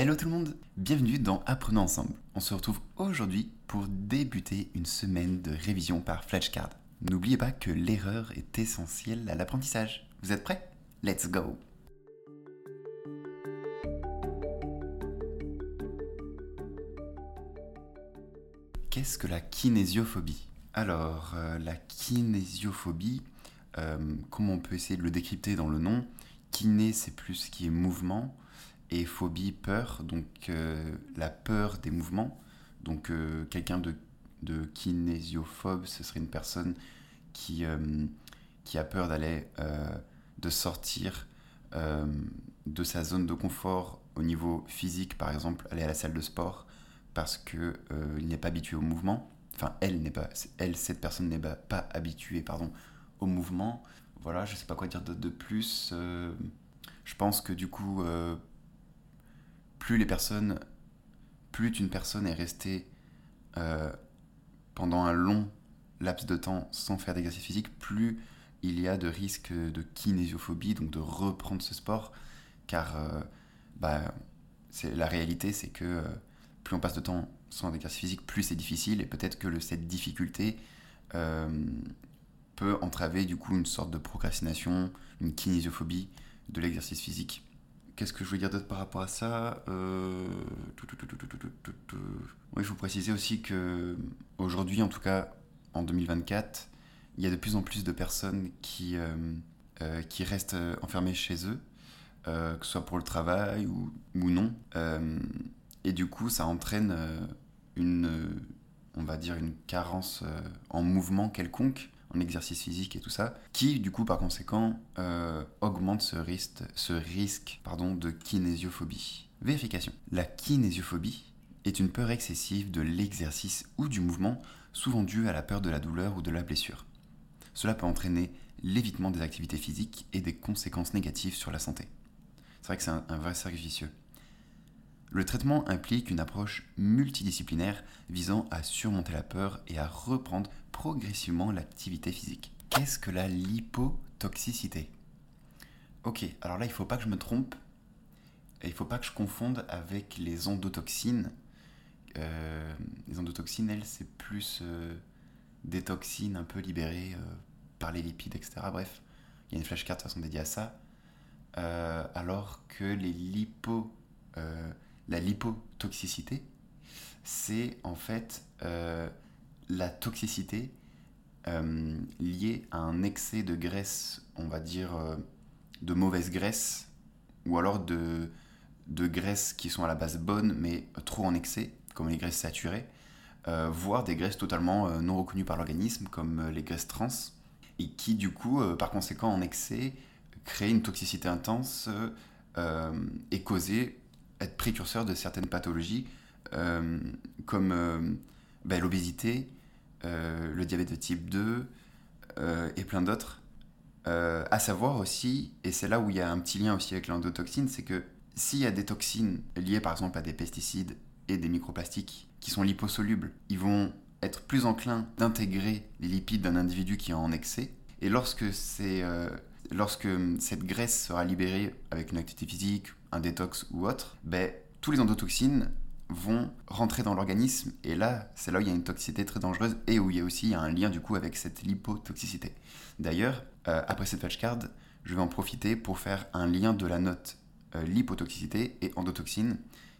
Hello tout le monde, bienvenue dans Apprenons ensemble. On se retrouve aujourd'hui pour débuter une semaine de révision par flashcard. N'oubliez pas que l'erreur est essentielle à l'apprentissage. Vous êtes prêts? Let's go Qu'est-ce que la kinésiophobie? Alors, euh, la kinésiophobie, euh, comment on peut essayer de le décrypter dans le nom? Kiné, c'est plus ce qui est mouvement, et phobie, peur, donc euh, la peur des mouvements. Donc quelqu'un de, de, kinésiophobe, ce serait une personne qui, qui a peur d'aller, de sortir de sa zone de confort au niveau physique, par exemple, aller à la salle de sport, parce qu'il euh, n'est pas habitué au mouvement. Enfin, elle n'est pas, elle, cette personne n'est pas, habituée, pardon, au mouvement. Voilà, je sais pas quoi dire de, plus. Euh, je pense que du coup, euh, plus les personnes, plus une personne est restée pendant un long laps de temps sans faire d'exercice physique, plus il y a de risques de kinésiophobie, donc de reprendre ce sport, car bah, la réalité, c'est que plus on passe de temps sans exercice physique, plus c'est difficile, et peut-être que cette difficulté euh, peut entraver du coup une sorte de procrastination, une kinésiophobie de l'exercice physique. Qu'est-ce que je veux dire d'autre par rapport à ça euh... Oui, je vous préciser aussi que aujourd'hui, en tout cas en 2024, il y a de plus en plus de personnes qui, euh, euh, qui restent enfermées chez eux, que ce soit pour le travail ou, ou non. Et du coup, ça entraîne euh, une, euh, on va dire, une carence euh, en mouvement quelconque, en exercice physique et tout ça, qui, du coup, par conséquent, augmente ce risque, de kinésiophobie. Vérification. La kinésiophobie est une peur excessive de l'exercice ou du mouvement, souvent due à la peur de la douleur ou de la blessure. Cela peut entraîner l'évitement des activités physiques et des conséquences négatives sur la santé. C'est vrai que c'est un, un vrai cercle vicieux. Le traitement implique une approche multidisciplinaire visant à surmonter la peur et à reprendre progressivement l'activité physique. Qu'est-ce que la lipotoxicité? Ok, alors là, il ne faut pas que je me trompe. Il ne faut pas que je confonde avec les endotoxines. Euh, les endotoxines, elles, c'est plus euh, des toxines un peu libérées euh, par les lipides, etc. Bref, il y a une flashcard de façon dédiée à ça. alors que les lipo la lipotoxicité, c'est en fait la toxicité euh, liée à un excès de graisse, on va dire euh, de mauvaise graisse, ou alors de, de graisses qui sont à la base bonnes mais trop en excès, comme les graisses saturées, voire des graisses totalement non reconnues par l'organisme, comme les graisses trans, et qui du coup, par conséquent en excès, créent une toxicité intense et causée être précurseur de certaines pathologies euh, comme euh, ben, l'obésité, euh, le diabète de type 2 et plein d'autres. à savoir aussi, et c'est là où il y a un petit lien aussi avec l'endotoxine, c'est que s'il y a des toxines liées par exemple à des pesticides et des microplastiques qui sont liposolubles, ils vont être plus enclins d'intégrer les lipides d'un individu qui est en excès. Et lorsque, lorsque cette graisse sera libérée avec une activité physique un détox ou autre, ben, tous les endotoxines vont rentrer dans l'organisme et là, c'est là où il y a une toxicité très dangereuse et où il y a aussi un lien du coup avec cette lipotoxicité. D'ailleurs, euh, après cette flashcard, je vais en profiter pour faire un lien de la note euh, lipotoxicité et endotoxine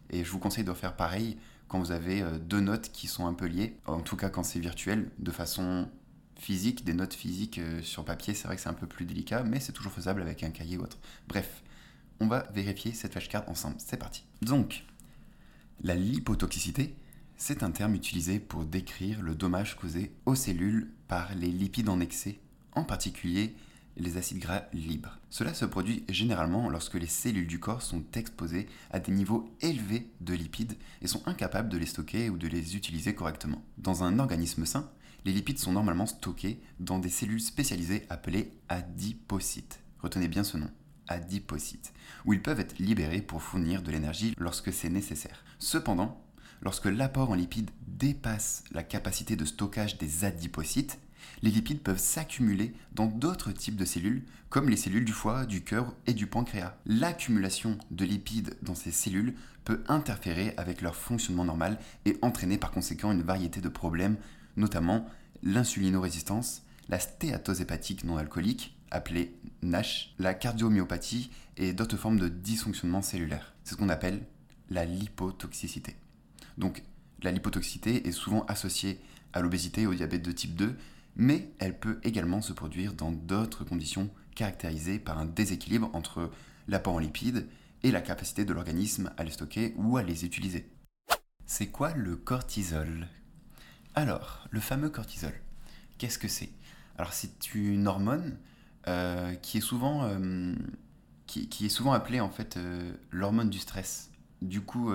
et je vous conseille de faire pareil quand vous avez euh, deux notes qui sont un peu liées, en tout cas quand c'est virtuel, de façon physique, des notes physiques sur papier, c'est vrai que c'est un peu plus délicat, mais c'est toujours faisable avec un cahier ou autre. Bref, on va vérifier cette flashcard ensemble. C'est parti. Donc, la lipotoxicité, c'est un terme utilisé pour décrire le dommage causé aux cellules par les lipides en excès, en particulier les acides gras libres. Cela se produit généralement lorsque les cellules du corps sont exposées à des niveaux élevés de lipides et sont incapables de les stocker ou de les utiliser correctement. Dans un organisme sain, les lipides sont normalement stockés dans des cellules spécialisées appelées adipocytes. Retenez bien ce nom adipocytes, où ils peuvent être libérés pour fournir de l'énergie lorsque c'est nécessaire. Cependant, lorsque l'apport en lipides dépasse la capacité de stockage des adipocytes, les lipides peuvent s'accumuler dans d'autres types de cellules, comme les cellules du foie, du cœur et du pancréas. L'accumulation de lipides dans ces cellules peut interférer avec leur fonctionnement normal et entraîner par conséquent une variété de problèmes, notamment l'insulinorésistance, la stéatose hépatique non alcoolique, appelée NASH, la cardiomyopathie et d'autres formes de dysfonctionnement cellulaire. C'est ce qu'on appelle la lipotoxicité. Donc la lipotoxicité est souvent associée à l'obésité et au diabète de type 2, mais elle peut également se produire dans d'autres conditions caractérisées par un déséquilibre entre l'apport en lipides et la capacité de l'organisme à les stocker ou à les utiliser. C'est quoi le cortisol? Alors, le fameux cortisol, qu'est-ce que c'est? Alors c'est une hormone euh, qui, est souvent, euh, qui, est souvent appelée en fait euh, l'hormone du stress. Du coup,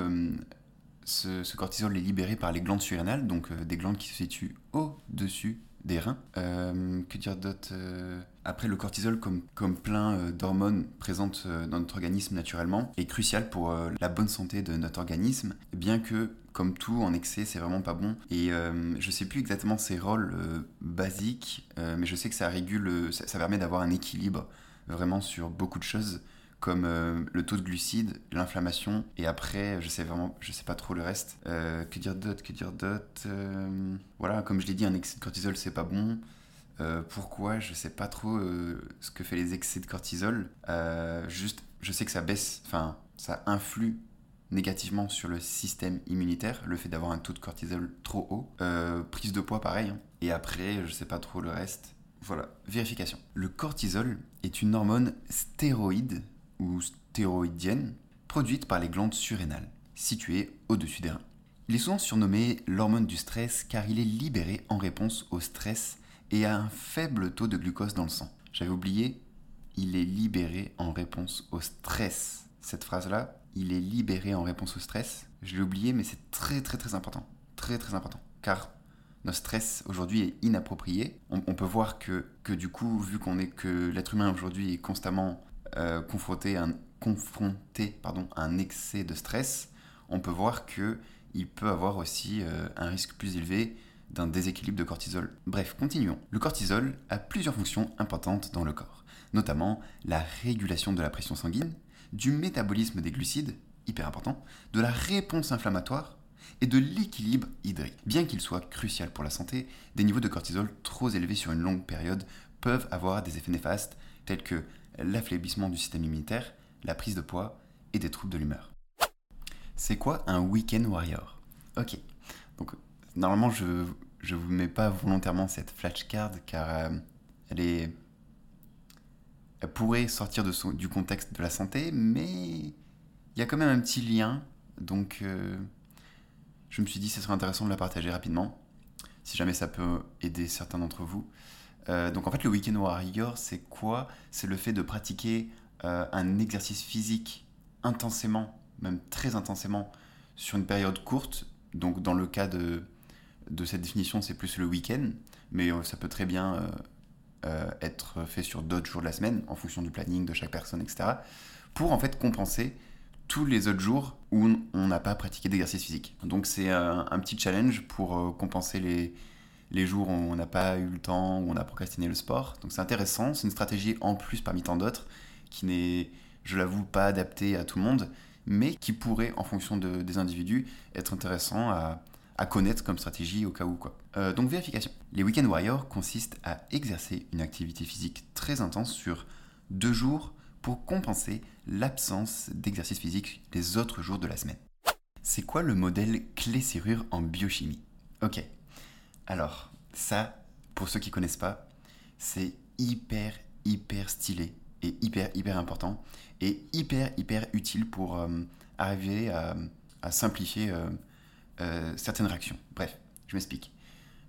ce, cortisol est libéré par les glandes surrénales, donc des glandes qui se situent au-dessus des reins. Euh, que dire d'autre euh, Après, le cortisol, comme, plein euh, d'hormones présentes dans notre organisme naturellement, est crucial pour la bonne santé de notre organisme, bien que, comme tout, en excès, c'est vraiment pas bon. Et je sais plus exactement ses rôles basiques, mais je sais que ça régule, ça permet d'avoir un équilibre vraiment sur beaucoup de choses comme euh, le taux de glucides, l'inflammation, et après, je sais vraiment, je sais pas trop le reste. Euh, que dire d'autre Que dire d'autre euh, Voilà, comme je l'ai dit, un excès de cortisol, c'est pas bon. pourquoi? Je sais pas trop ce que fait les excès de cortisol. juste, je sais que ça baisse, enfin, ça influe négativement sur le système immunitaire, le fait d'avoir un taux de cortisol trop haut. prise de poids, pareil. Hein. Et après, je sais pas trop le reste. Voilà, vérification. Le cortisol est une hormone stéroïde ou stéroïdienne produite par les glandes surrénales, situées au-dessus des reins. Il est souvent surnommé l'hormone du stress car il est libéré en réponse au stress et a un faible taux de glucose dans le sang. J'avais oublié, il est libéré en réponse au stress. Cette phrase-là, il est libéré en réponse au stress, je l'ai oublié mais c'est très très très important. Très très important. Car notre stress aujourd'hui est inapproprié. On, peut voir que, que du coup, vu qu'on est que l'être humain aujourd'hui est constamment euh, confronté, à un, excès de stress, on peut voir qu'il peut avoir aussi euh, un risque plus élevé d'un déséquilibre de cortisol. Bref, continuons. Le cortisol a plusieurs fonctions importantes dans le corps, notamment la régulation de la pression sanguine, du métabolisme des glucides, hyper important, de la réponse inflammatoire et de l'équilibre hydrique. Bien qu'il soit crucial pour la santé, des niveaux de cortisol trop élevés sur une longue période peuvent avoir des effets néfastes tels que l'affaiblissement du système immunitaire, la prise de poids et des troubles de l'humeur. C'est quoi un week-end warrior? Ok, donc normalement je ne vous mets pas volontairement cette flashcard car euh, elle est elle pourrait sortir de son, du contexte de la santé, mais il y a quand même un petit lien, donc euh, je me suis dit que ce serait intéressant de la partager rapidement, si jamais ça peut aider certains d'entre vous. Euh, donc en fait, le week-end warrior, c'est quoi? C'est le fait de pratiquer euh, un exercice physique intensément, même très intensément, sur une période courte. Donc dans le cas de, de cette définition, c'est plus le week-end, mais euh, ça peut très bien être fait sur d'autres jours de la semaine, en fonction du planning de chaque personne, etc. Pour en fait compenser tous les autres jours où on n'a pas pratiqué d'exercice physique. Donc c'est un, petit challenge pour compenser les, les jours où on n'a pas eu le temps, où on a procrastiné le sport. Donc c'est intéressant, c'est une stratégie en plus parmi tant d'autres, qui n'est, je l'avoue, pas adaptée à tout le monde, mais qui pourrait, en fonction des individus, être intéressant à, connaître comme stratégie au cas où. Quoi. Euh, donc vérification. Les week-end warriors consistent à exercer une activité physique très intense sur deux jours pour compenser l'absence d'exercice physique les autres jours de la semaine. C'est quoi le modèle clé-serrure en biochimie? Ok, alors, ça, pour ceux qui connaissent pas, c'est hyper, hyper stylé et hyper, hyper important et hyper, hyper utile pour euh, arriver à, simplifier euh, euh, certaines réactions. Bref, je m'explique.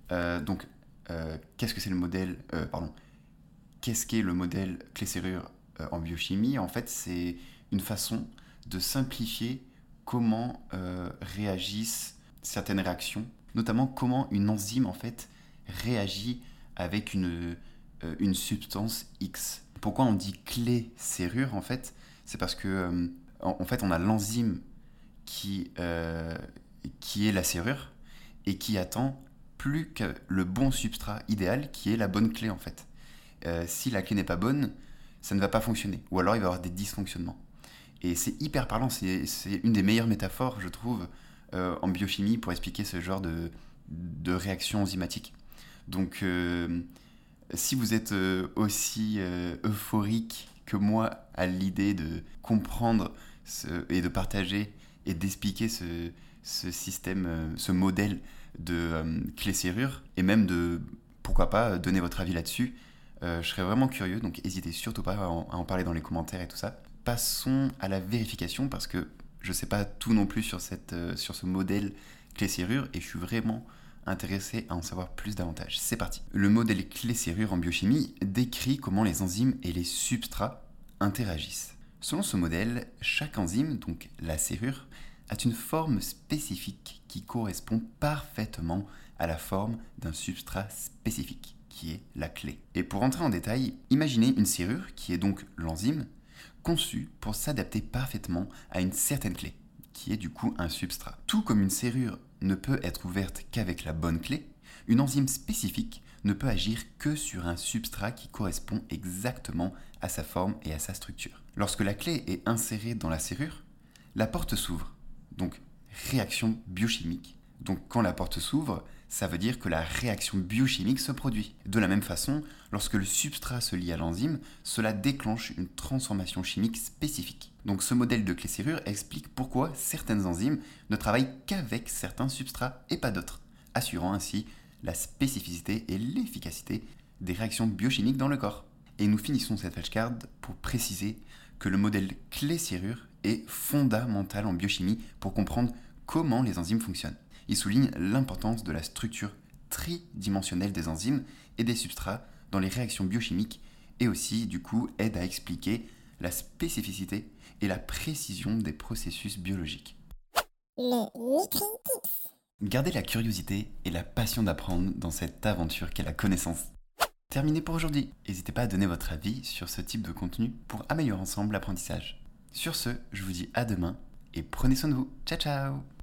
donc, qu'est-ce que c'est le modèle, pardon, qu'est-ce qu'est le modèle clé-serrure en biochimie? En fait, c'est une façon de simplifier comment réagissent certaines réactions notamment comment une enzyme en fait réagit avec une, euh, une substance X. Pourquoi on dit clé serrure en fait? C'est parce que euh, en, fait on a l'enzyme qui, euh, qui est la serrure et qui attend plus que le bon substrat idéal qui est la bonne clé en fait. Si la clé n'est pas bonne, ça ne va pas fonctionner. Ou alors il va y avoir des dysfonctionnements. Et c'est hyper parlant, c'est une des meilleures métaphores, je trouve, euh, en biochimie pour expliquer ce genre de, de réaction enzymatique. Donc, euh, si vous êtes aussi euphorique que moi à l'idée de comprendre et de partager et d'expliquer ce, ce, système, ce modèle de clé-serrure, et même de, pourquoi pas, donner votre avis là-dessus, euh, je serais vraiment curieux, donc n'hésitez surtout pas à en, parler dans les commentaires et tout ça. Passons à la vérification parce que je ne sais pas tout non plus sur, euh, ce modèle clé-serrure et je suis vraiment intéressé à en savoir plus davantage. C'est parti. Le modèle clé-serrure en biochimie décrit comment les enzymes et les substrats interagissent. Selon ce modèle, chaque enzyme, donc la serrure, a une forme spécifique qui correspond parfaitement à la forme d'un substrat spécifique qui est la clé. Et pour entrer en détail, imaginez une serrure, qui est donc l'enzyme, conçue pour s'adapter parfaitement à une certaine clé, qui est du coup un substrat. Tout comme une serrure ne peut être ouverte qu'avec la bonne clé, une enzyme spécifique ne peut agir que sur un substrat qui correspond exactement à sa forme et à sa structure. Lorsque la clé est insérée dans la serrure, la porte s'ouvre, donc réaction biochimique. Donc quand la porte s'ouvre, ça veut dire que la réaction biochimique se produit. De la même façon, lorsque le substrat se lie à l'enzyme, cela déclenche une transformation chimique spécifique. Donc ce modèle de clé-serrure explique pourquoi certaines enzymes ne travaillent qu'avec certains substrats et pas d'autres, assurant ainsi la spécificité et l'efficacité des réactions biochimiques dans le corps. Et nous finissons cette flashcard pour préciser que le modèle clé-serrure est fondamental en biochimie pour comprendre comment les enzymes fonctionnent il souligne l'importance de la structure tridimensionnelle des enzymes et des substrats dans les réactions biochimiques et aussi, du coup, aide à expliquer la spécificité et la précision des processus biologiques. Gardez la curiosité et la passion d'apprendre dans cette aventure qu'est la connaissance. Terminé pour aujourd'hui. N'hésitez pas à donner votre avis sur ce type de contenu pour améliorer ensemble l'apprentissage. Sur ce, je vous dis à demain et prenez soin de vous. Ciao ciao